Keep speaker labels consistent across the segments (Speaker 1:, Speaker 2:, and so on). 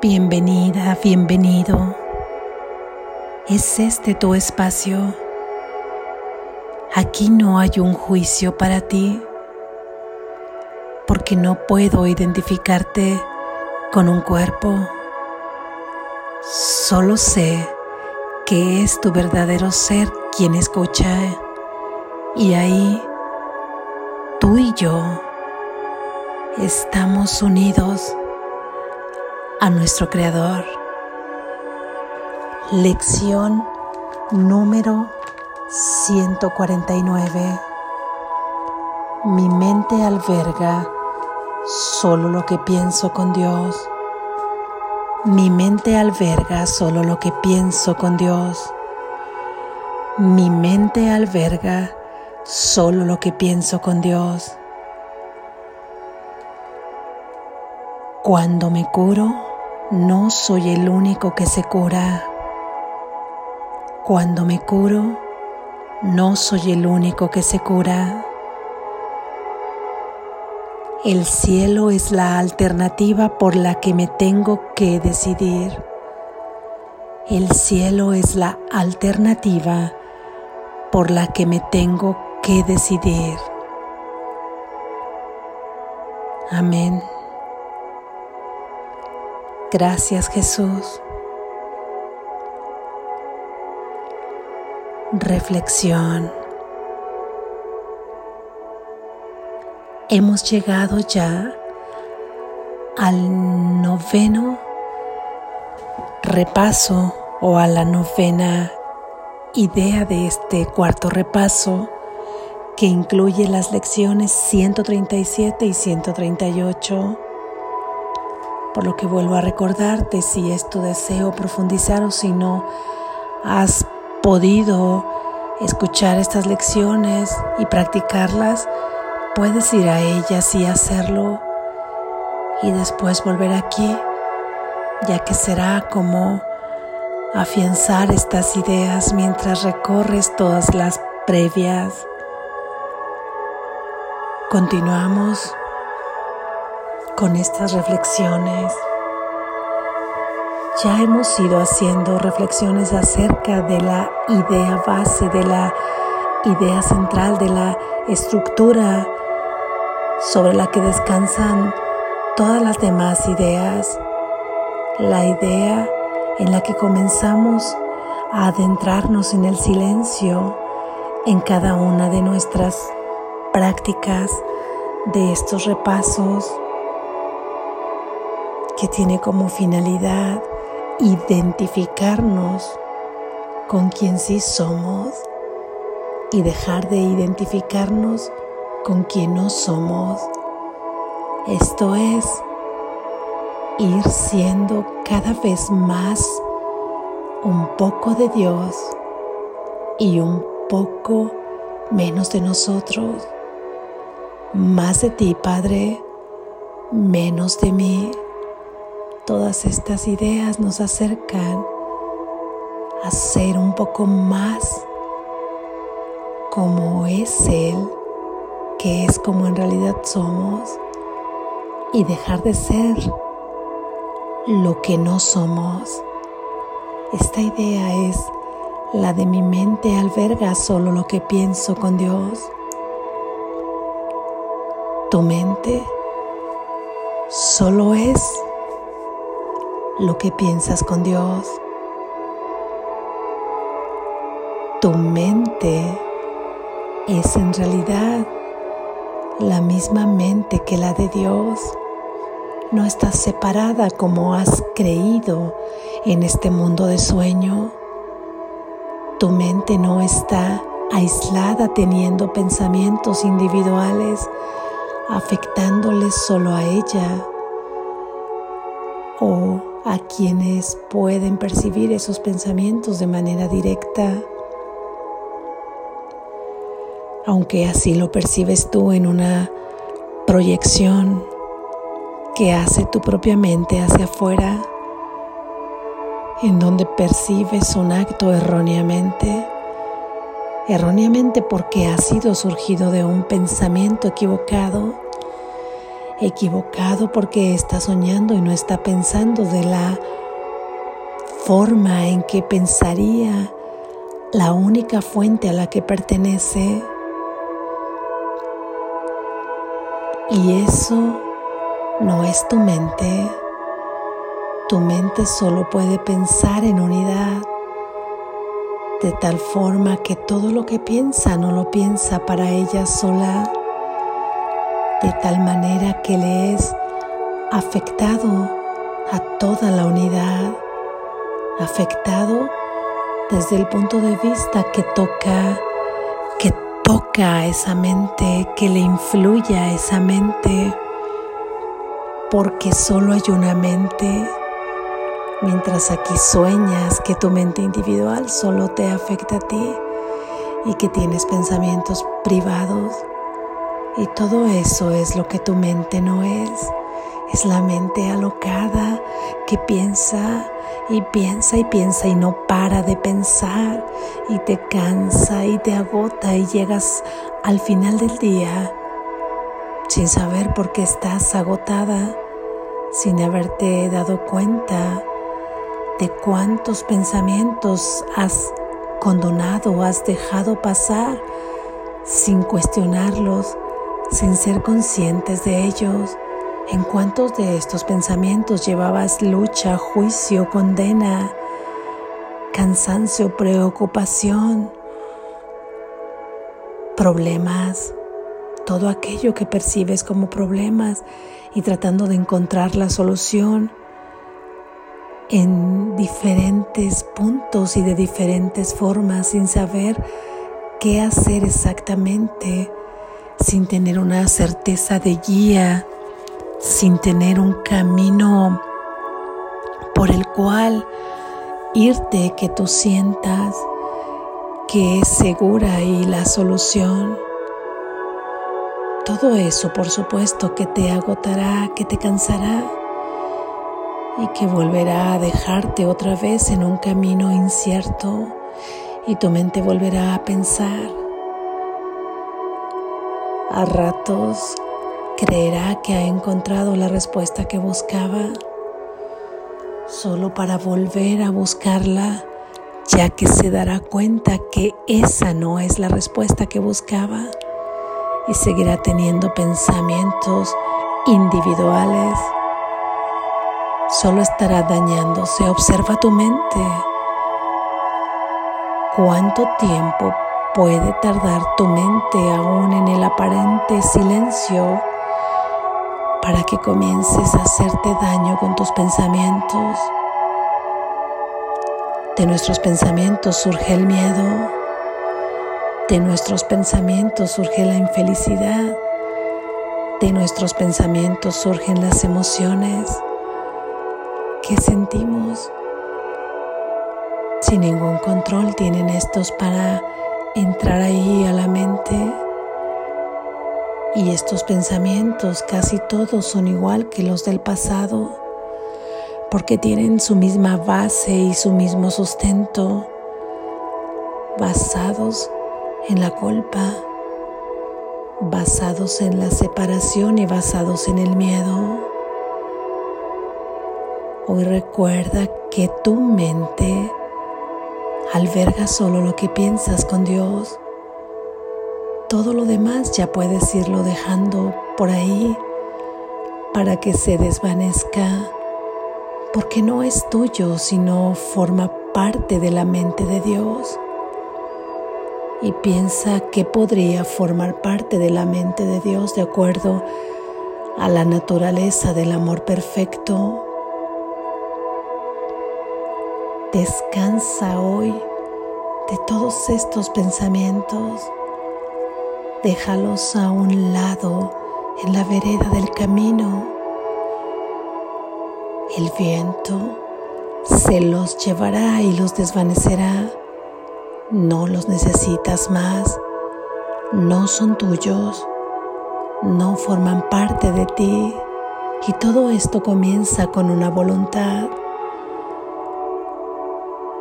Speaker 1: Bienvenida, bienvenido. Es este tu espacio. Aquí no hay un juicio para ti, porque no puedo identificarte con un cuerpo. Solo sé que es tu verdadero ser quien escucha. Y ahí, tú y yo estamos unidos a nuestro Creador. Lección número 149. Mi mente alberga solo lo que pienso con Dios. Mi mente alberga solo lo que pienso con Dios. Mi mente alberga solo lo que pienso con Dios. Cuando me curo, no soy el único que se cura. Cuando me curo, no soy el único que se cura. El cielo es la alternativa por la que me tengo que decidir. El cielo es la alternativa por la que me tengo que decidir. Amén. Gracias Jesús. Reflexión. Hemos llegado ya al noveno repaso o a la novena idea de este cuarto repaso que incluye las lecciones 137 y 138 por lo que vuelvo a recordarte si es tu deseo profundizar o si no has podido escuchar estas lecciones y practicarlas, puedes ir a ellas y hacerlo y después volver aquí, ya que será como afianzar estas ideas mientras recorres todas las previas. Continuamos con estas reflexiones. Ya hemos ido haciendo reflexiones acerca de la idea base, de la idea central, de la estructura sobre la que descansan todas las demás ideas. La idea en la que comenzamos a adentrarnos en el silencio en cada una de nuestras prácticas de estos repasos que tiene como finalidad identificarnos con quien sí somos y dejar de identificarnos con quien no somos. Esto es ir siendo cada vez más un poco de Dios y un poco menos de nosotros. Más de ti, Padre, menos de mí. Todas estas ideas nos acercan a ser un poco más como es Él, que es como en realidad somos, y dejar de ser lo que no somos. Esta idea es la de mi mente alberga solo lo que pienso con Dios. Tu mente solo es lo que piensas con Dios. Tu mente es en realidad la misma mente que la de Dios. No estás separada como has creído en este mundo de sueño. Tu mente no está aislada teniendo pensamientos individuales afectándoles solo a ella o a quienes pueden percibir esos pensamientos de manera directa, aunque así lo percibes tú en una proyección que hace tu propia mente hacia afuera, en donde percibes un acto erróneamente, erróneamente porque ha sido surgido de un pensamiento equivocado equivocado porque está soñando y no está pensando de la forma en que pensaría la única fuente a la que pertenece. Y eso no es tu mente. Tu mente solo puede pensar en unidad, de tal forma que todo lo que piensa no lo piensa para ella sola, de tal manera que le es afectado a toda la unidad, afectado desde el punto de vista que toca, que toca a esa mente, que le influye a esa mente, porque solo hay una mente Mientras aquí sueñas que tu mente individual solo te afecta a ti y que tienes pensamientos privados. Y todo eso es lo que tu mente no es. Es la mente alocada que piensa y piensa y piensa y no para de pensar y te cansa y te agota y llegas al final del día sin saber por qué estás agotada, sin haberte dado cuenta de cuántos pensamientos has condonado, has dejado pasar sin cuestionarlos, sin ser conscientes de ellos. ¿En cuántos de estos pensamientos llevabas lucha, juicio, condena, cansancio, preocupación, problemas? Todo aquello que percibes como problemas y tratando de encontrar la solución en diferentes puntos y de diferentes formas sin saber qué hacer exactamente, sin tener una certeza de guía, sin tener un camino por el cual irte que tú sientas que es segura y la solución. Todo eso, por supuesto, que te agotará, que te cansará y que volverá a dejarte otra vez en un camino incierto y tu mente volverá a pensar. A ratos creerá que ha encontrado la respuesta que buscaba, solo para volver a buscarla, ya que se dará cuenta que esa no es la respuesta que buscaba y seguirá teniendo pensamientos individuales solo estará dañándose. Observa tu mente. ¿Cuánto tiempo puede tardar tu mente aún en el aparente silencio para que comiences a hacerte daño con tus pensamientos? De nuestros pensamientos surge el miedo. De nuestros pensamientos surge la infelicidad. De nuestros pensamientos surgen las emociones que sentimos. Sin ningún control tienen estos para entrar ahí a la mente. Y estos pensamientos casi todos son igual que los del pasado, porque tienen su misma base y su mismo sustento, basados en la culpa, basados en la separación y basados en el miedo. Hoy recuerda que tu mente alberga solo lo que piensas con Dios. Todo lo demás ya puedes irlo dejando por ahí para que se desvanezca, porque no es tuyo, sino forma parte de la mente de Dios. Y piensa que podría formar parte de la mente de Dios de acuerdo a la naturaleza del amor perfecto Descansa hoy de todos estos pensamientos. Déjalos a un lado en la vereda del camino. El viento se los llevará y los desvanecerá. No los necesitas más. No son tuyos. No forman parte de ti. Y todo esto comienza con una voluntad.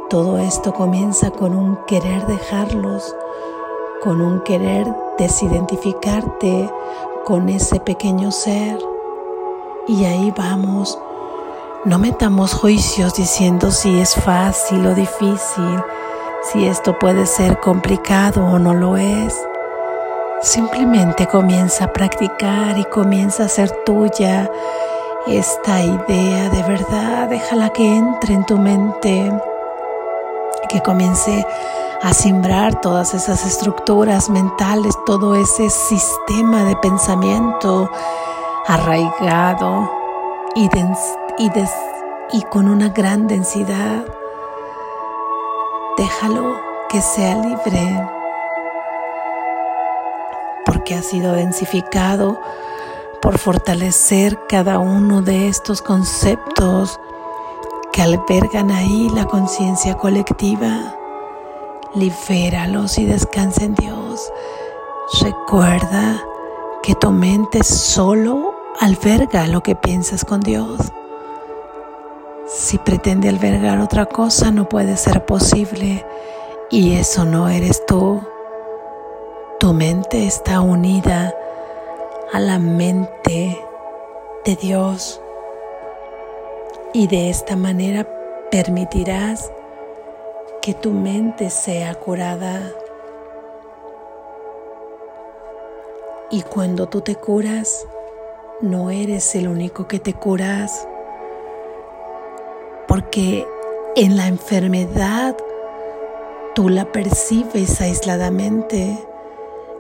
Speaker 1: Todo esto comienza con un querer dejarlos, con un querer desidentificarte con ese pequeño ser Y ahí vamos. No metamos juicios diciendo si es fácil o difícil, si esto puede ser complicado o no lo es. Simplemente comienza a practicar y comienza a ser tuya esta idea de verdad. Déjala que entre en tu mente, que comience a simbrar todas esas estructuras mentales, todo ese sistema de pensamiento arraigado y, y con una gran densidad. Déjalo que sea libre porque ha sido densificado por fortalecer cada uno de estos conceptos que albergan ahí la conciencia colectiva. Libéralos y descansa en Dios. Recuerda que tu mente solo alberga lo que piensas con Dios. Si pretende albergar otra cosa no puede ser posible y eso no eres tú. Tu mente está unida a la mente de Dios y de esta manera permitirás que tu mente sea curada. Y cuando tú te curas, no eres el único que te curas, porque en la enfermedad tú la percibes aisladamente.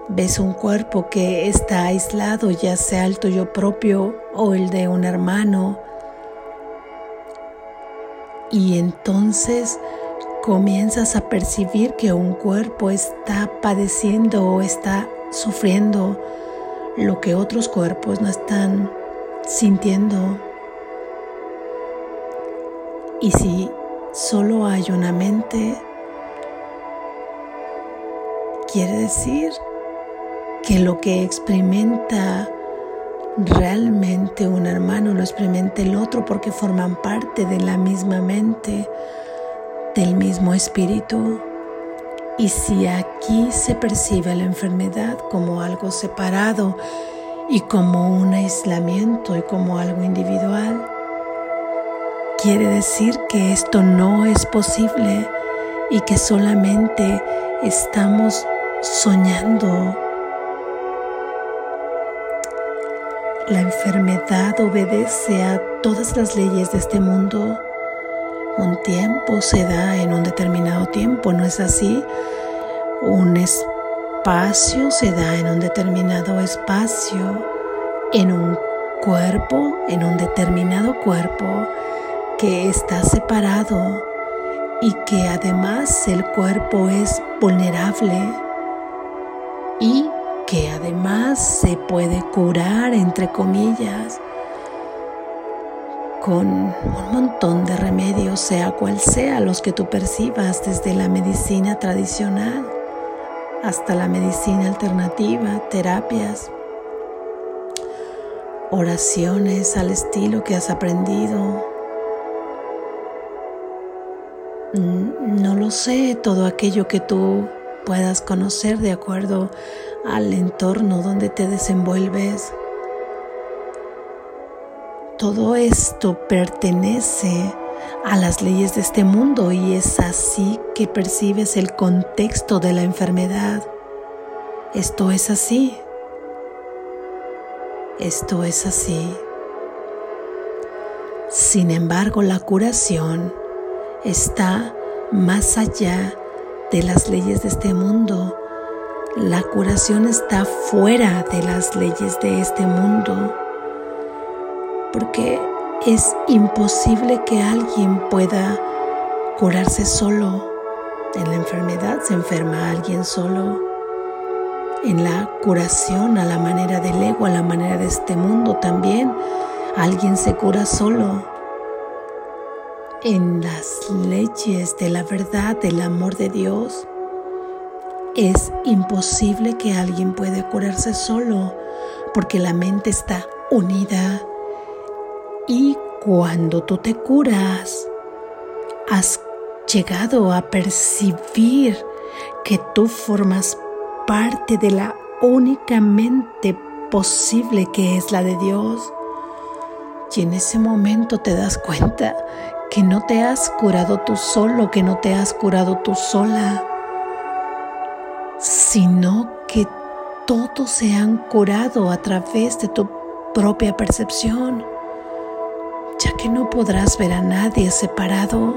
Speaker 1: Ves un cuerpo que está aislado, ya sea el tuyo propio o el de un hermano. Y entonces comienzas a percibir que un cuerpo está padeciendo o está sufriendo lo que otros cuerpos no están sintiendo. Y si solo hay una mente, quiere decir que lo que experimenta realmente un hermano lo experimenta el otro porque forman parte de la misma mente del mismo espíritu. Y si aquí se percibe la enfermedad como algo separado y como un aislamiento y como algo individual, quiere decir que esto no es posible y que solamente estamos soñando. La enfermedad obedece a todas las leyes de este mundo un tiempo se da en un determinado tiempo, ¿no es así? Un espacio se da en un determinado espacio, en un cuerpo, en un determinado cuerpo que está separado y que además el cuerpo es vulnerable y que además se puede curar, entre comillas, con un montón de remedios, sea cual sea los que tú percibas, desde la medicina tradicional hasta la medicina alternativa, terapias, oraciones al estilo que has aprendido. No lo sé, todo aquello que tú puedas conocer de acuerdo al entorno donde te desenvuelves. Todo esto pertenece a las leyes de este mundo y es así que percibes el contexto de la enfermedad. Esto es así. Esto es así. Sin embargo, la curación está más allá de las leyes de este mundo. La curación está fuera de las leyes de este mundo porque es imposible que alguien pueda curarse solo. En la enfermedad se enferma alguien solo. En la curación a la manera del ego, a la manera de este mundo también, alguien se cura solo. En las leyes de la verdad, del amor de Dios, es imposible que alguien pueda curarse solo, porque la mente está unida y cuando tú te curas, has llegado a percibir que tú formas parte de la únicamente posible que es la de Dios. Y en ese momento te das cuenta que no te has curado tú solo, que no te has curado tú sola, sino que todos se han curado a través de tu propia percepción, ya que no podrás ver a nadie separado,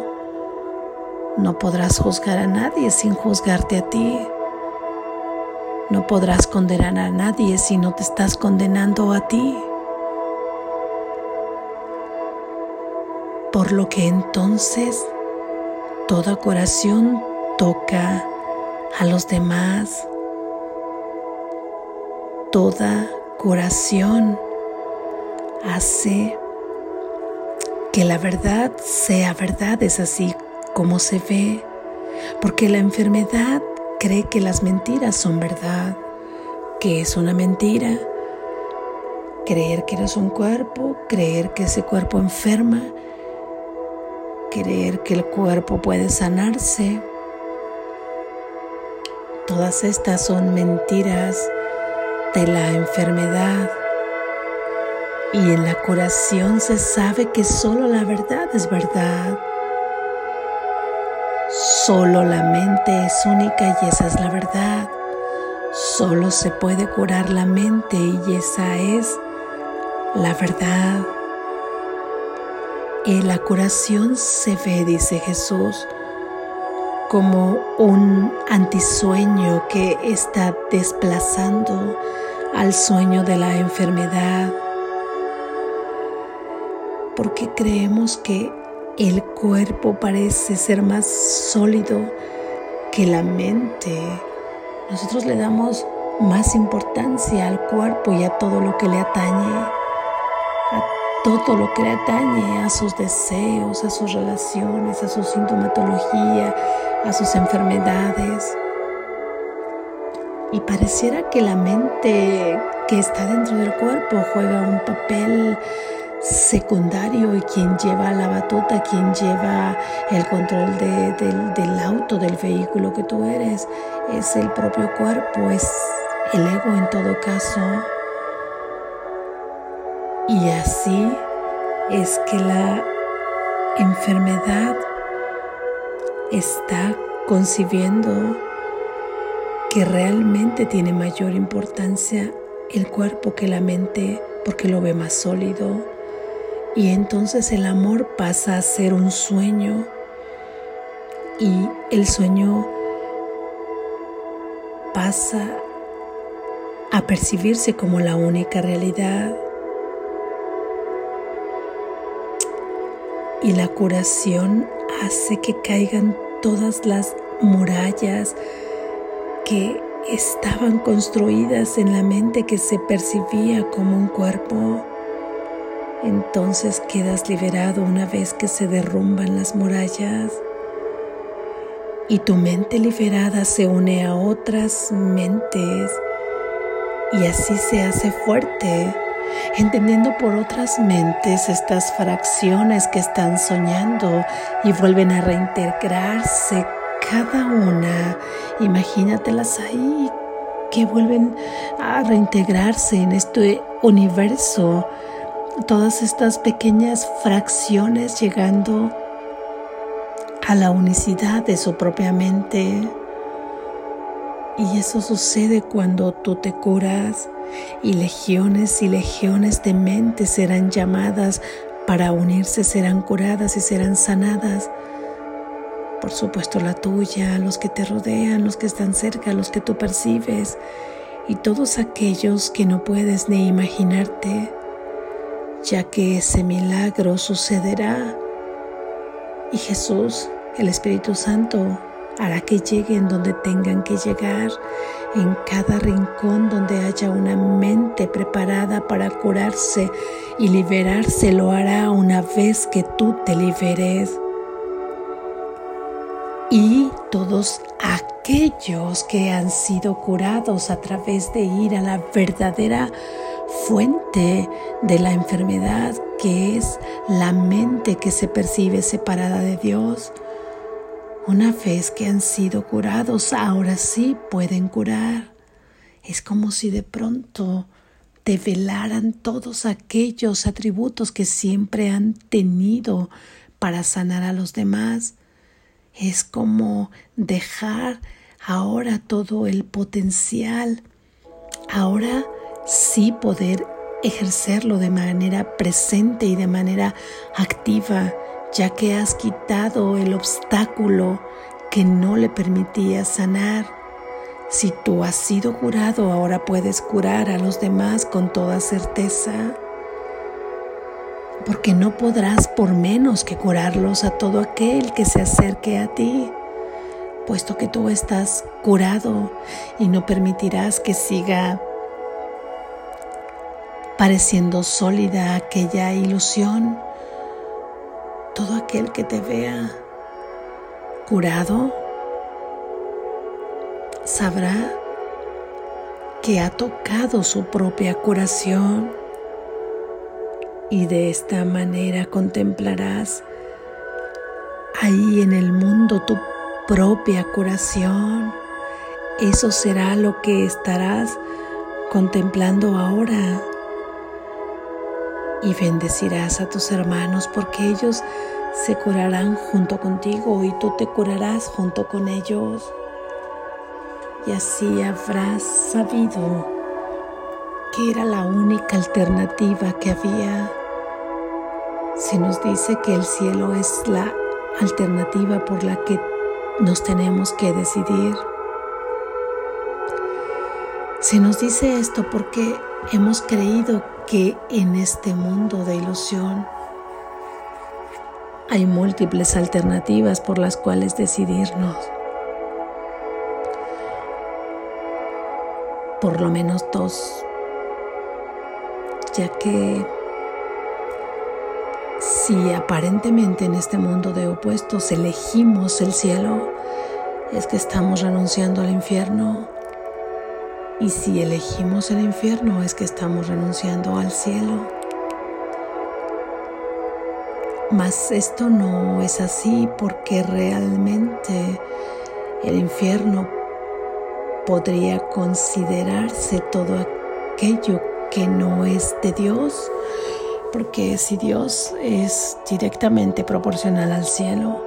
Speaker 1: no podrás juzgar a nadie sin juzgarte a ti. No podrás condenar a nadie si no te estás condenando a ti. Por lo que entonces toda curación toca a los demás. Toda curación hace que la verdad sea verdad, es así como se ve, porque la enfermedad cree que las mentiras son verdad, que es una mentira. Creer que eres un cuerpo, creer que ese cuerpo enferma, creer que el cuerpo puede sanarse. Todas estas son mentiras de la enfermedad. Y en la curación se sabe que solo la verdad es verdad. Solo la mente es única y esa es la verdad. Solo se puede curar la mente y esa es la verdad. La curación se ve, dice Jesús, como un antisueño que está desplazando al sueño de la enfermedad. Porque creemos que el cuerpo parece ser más sólido que la mente. Nosotros le damos más importancia al cuerpo y a todo lo que le atañe, todo lo que le atañe, a sus deseos, a sus relaciones, a su sintomatología, a sus enfermedades. Y pareciera que la mente que está dentro del cuerpo juega un papel secundario y quien lleva la batuta, quien lleva el control del auto, del vehículo que tú eres, es el propio cuerpo, es el ego en todo caso. Y así es que la enfermedad está concibiendo que realmente tiene mayor importancia el cuerpo que la mente porque lo ve más sólido, y entonces el amor pasa a ser un sueño y el sueño pasa a percibirse como la única realidad. Y la curación hace que caigan todas las murallas que estaban construidas en la mente que se percibía como un cuerpo. Entonces quedas liberado una vez que se derrumban las murallas y tu mente liberada se une a otras mentes. Y así se hace fuerte, entendiendo por otras mentes estas fracciones que están soñando y vuelven a reintegrarse cada una. Imagínatelas ahí que vuelven a reintegrarse en este universo todas estas pequeñas fracciones llegando a la unicidad de su propia mente. Y eso sucede cuando tú te curas y legiones y legiones de mentes serán llamadas para unirse, serán curadas y serán sanadas. Por supuesto la tuya, los que te rodean, los que están cerca, los que tú percibes y todos aquellos que no puedes ni imaginarte ya que ese milagro sucederá y Jesús, el Espíritu Santo, hará que lleguen donde tengan que llegar, en cada rincón donde haya una mente preparada para curarse y liberarse, lo hará una vez que tú te liberes. Y todos aquellos que han sido curados a través de ir a la verdadera fuente de la enfermedad, que es la mente que se percibe separada de Dios. Una vez que han sido curados, ahora sí pueden curar. Es como si de pronto develaran todos aquellos atributos que siempre han tenido para sanar a los demás. Es como dejar ahora todo el potencial, ahora sí poder ejercerlo de manera presente y de manera activa, ya que has quitado el obstáculo que no le permitía sanar. Si tú has sido curado, ahora puedes curar a los demás con toda certeza, porque no podrás por menos que curarlos a todo aquel que se acerque a ti, puesto que tú estás curado y no permitirás que siga pareciendo sólida aquella ilusión. Todo aquel que te vea curado sabrá que ha tocado su propia curación y de esta manera contemplarás ahí en el mundo tu propia curación. Eso será lo que estarás contemplando ahora y bendecirás a tus hermanos porque ellos se curarán junto contigo y tú te curarás junto con ellos. Y así habrás sabido que era la única alternativa que había. Se nos dice que el cielo es la alternativa por la que nos tenemos que decidir. Se nos dice esto porque hemos creído que en este mundo de ilusión hay múltiples alternativas por las cuales decidirnos. Por lo menos dos, ya que si aparentemente en este mundo de opuestos elegimos el cielo, es que estamos renunciando al infierno y si elegimos el infierno es que estamos renunciando al cielo. Mas esto no es así porque realmente el infierno podría considerarse todo aquello que no es de Dios, porque si Dios es directamente proporcional al cielo,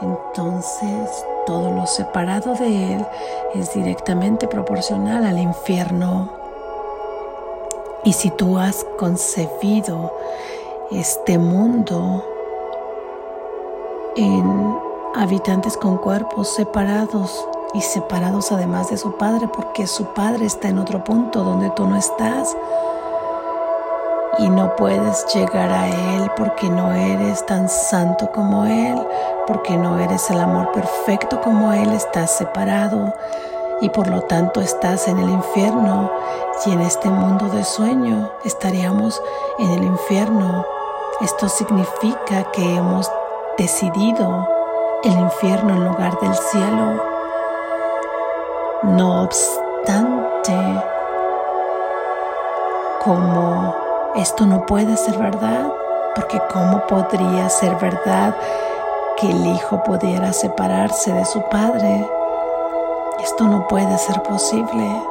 Speaker 1: entonces todo lo separado de Él es directamente proporcional al infierno. Y si tú has concebido este mundo en habitantes con cuerpos separados y separados además de su Padre, porque su Padre está en otro punto donde tú no estás, y no puedes llegar a Él porque no eres tan santo como Él, porque no eres el amor perfecto como Él, estás separado y por lo tanto estás en el infierno y en este mundo de sueño estaríamos en el infierno. Esto significa que hemos decidido el infierno en lugar del cielo. No obstante, como esto no puede ser verdad, porque ¿cómo podría ser verdad que el hijo pudiera separarse de su padre? Esto no puede ser posible.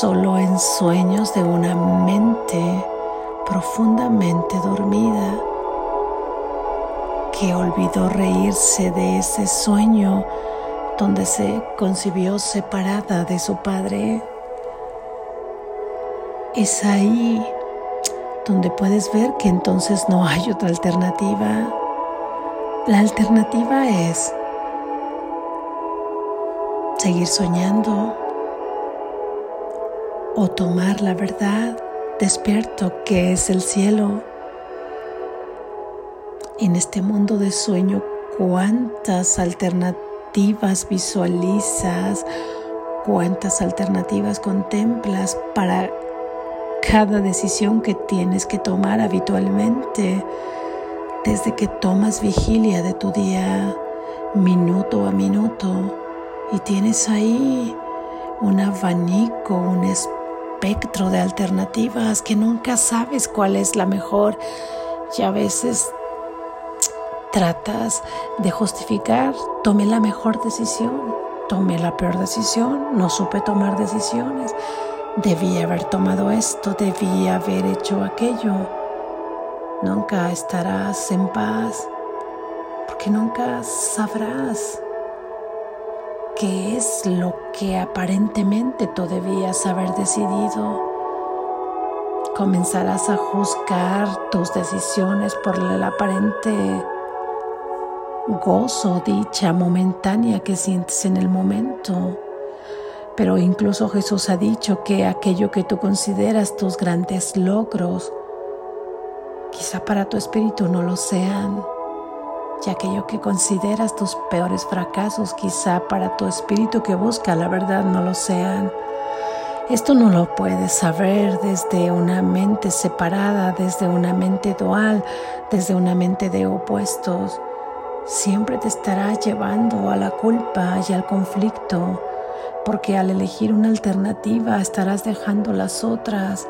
Speaker 1: Solo en sueños de una mente profundamente dormida que olvidó reírse de ese sueño donde se concibió separada de su padre. Es ahí donde puedes ver que entonces no hay otra alternativa. La alternativa es seguir soñando o tomar la verdad despierto que es el cielo. En este mundo de sueño, ¿cuántas alternativas visualizas? ¿Cuántas alternativas contemplas para cada decisión que tienes que tomar habitualmente, desde que tomas vigilia de tu día, minuto a minuto, y tienes ahí un abanico, un espectro de alternativas que nunca sabes cuál es la mejor y a veces tratas de justificar, tomé la mejor decisión, tomé la peor decisión, no supe tomar decisiones debí haber tomado esto, debí haber hecho aquello. Nunca estarás en paz porque nunca sabrás qué es lo que aparentemente tú debías haber decidido. Comenzarás a juzgar tus decisiones por el aparente gozo, dicha momentánea que sientes en el momento. Pero incluso Jesús ha dicho que aquello que tú consideras tus grandes logros, quizá para tu espíritu no lo sean. Y aquello que consideras tus peores fracasos, quizá para tu espíritu que busca la verdad no lo sean. Esto no lo puedes saber desde una mente separada, desde una mente dual, desde una mente de opuestos siempre te estará llevando a la culpa y al conflicto, porque al elegir una alternativa estarás dejando las otras.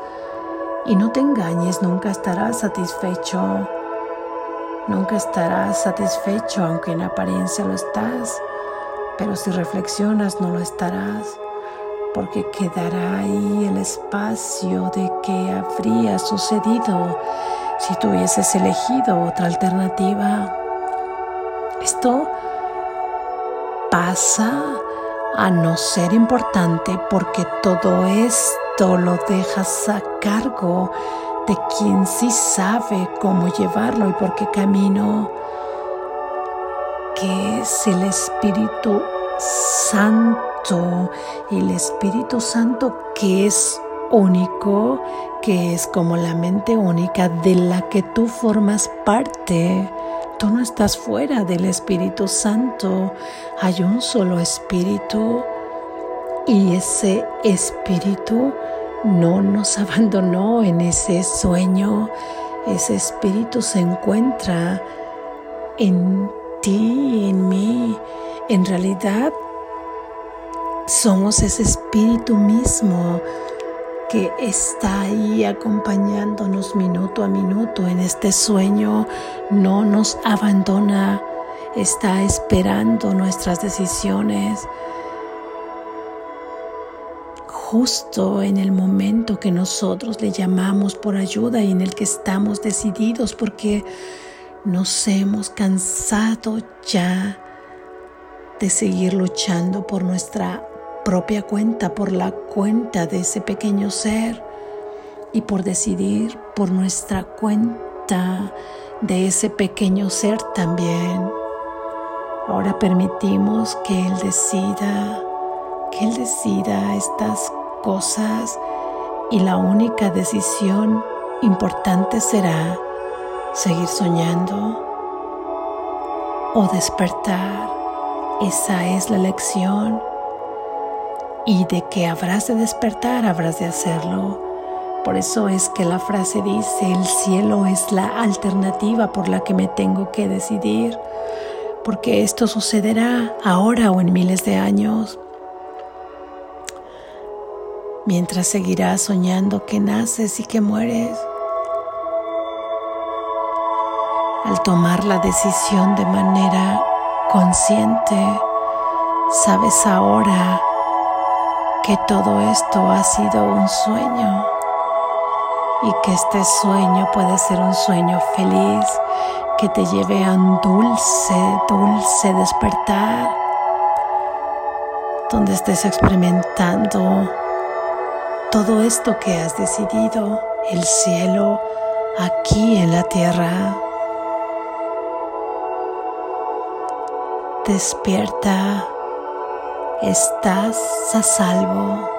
Speaker 1: Y no te engañes, nunca estarás satisfecho. Nunca estarás satisfecho, aunque en apariencia lo estás, pero si reflexionas no lo estarás, porque quedará ahí el espacio de que habría sucedido si tú hubieses elegido otra alternativa. Esto pasa a no ser importante porque todo esto lo dejas a cargo de quien sí sabe cómo llevarlo y por qué camino, que es el Espíritu Santo, el Espíritu Santo que es único, que es como la mente única de la que tú formas parte Tú no estás fuera del Espíritu Santo. Hay un solo Espíritu y ese Espíritu no nos abandonó en ese sueño. Ese Espíritu se encuentra en ti, en mí. En realidad somos ese Espíritu mismo que está ahí acompañándonos minuto a minuto en este sueño, no nos abandona, está esperando nuestras decisiones. Justo en el momento que nosotros le llamamos por ayuda y en el que estamos decididos porque nos hemos cansado ya de seguir luchando por nuestra propia cuenta, por la cuenta de ese pequeño ser y por decidir por nuestra cuenta de ese pequeño ser también. Ahora permitimos que Él decida, que Él decida estas cosas y la única decisión importante será seguir soñando o despertar. Esa es la lección y de que habrás de despertar, habrás de hacerlo. Por eso es que la frase dice, el cielo es la alternativa por la que me tengo que decidir, porque esto sucederá ahora o en miles de años. Mientras seguirás soñando que naces y que mueres, al tomar la decisión de manera consciente, sabes ahora que todo esto ha sido un sueño y que este sueño puede ser un sueño feliz que te lleve a un dulce, dulce despertar, donde estés experimentando todo esto que has decidido, el cielo aquí en la tierra. Despierta Estás a salvo.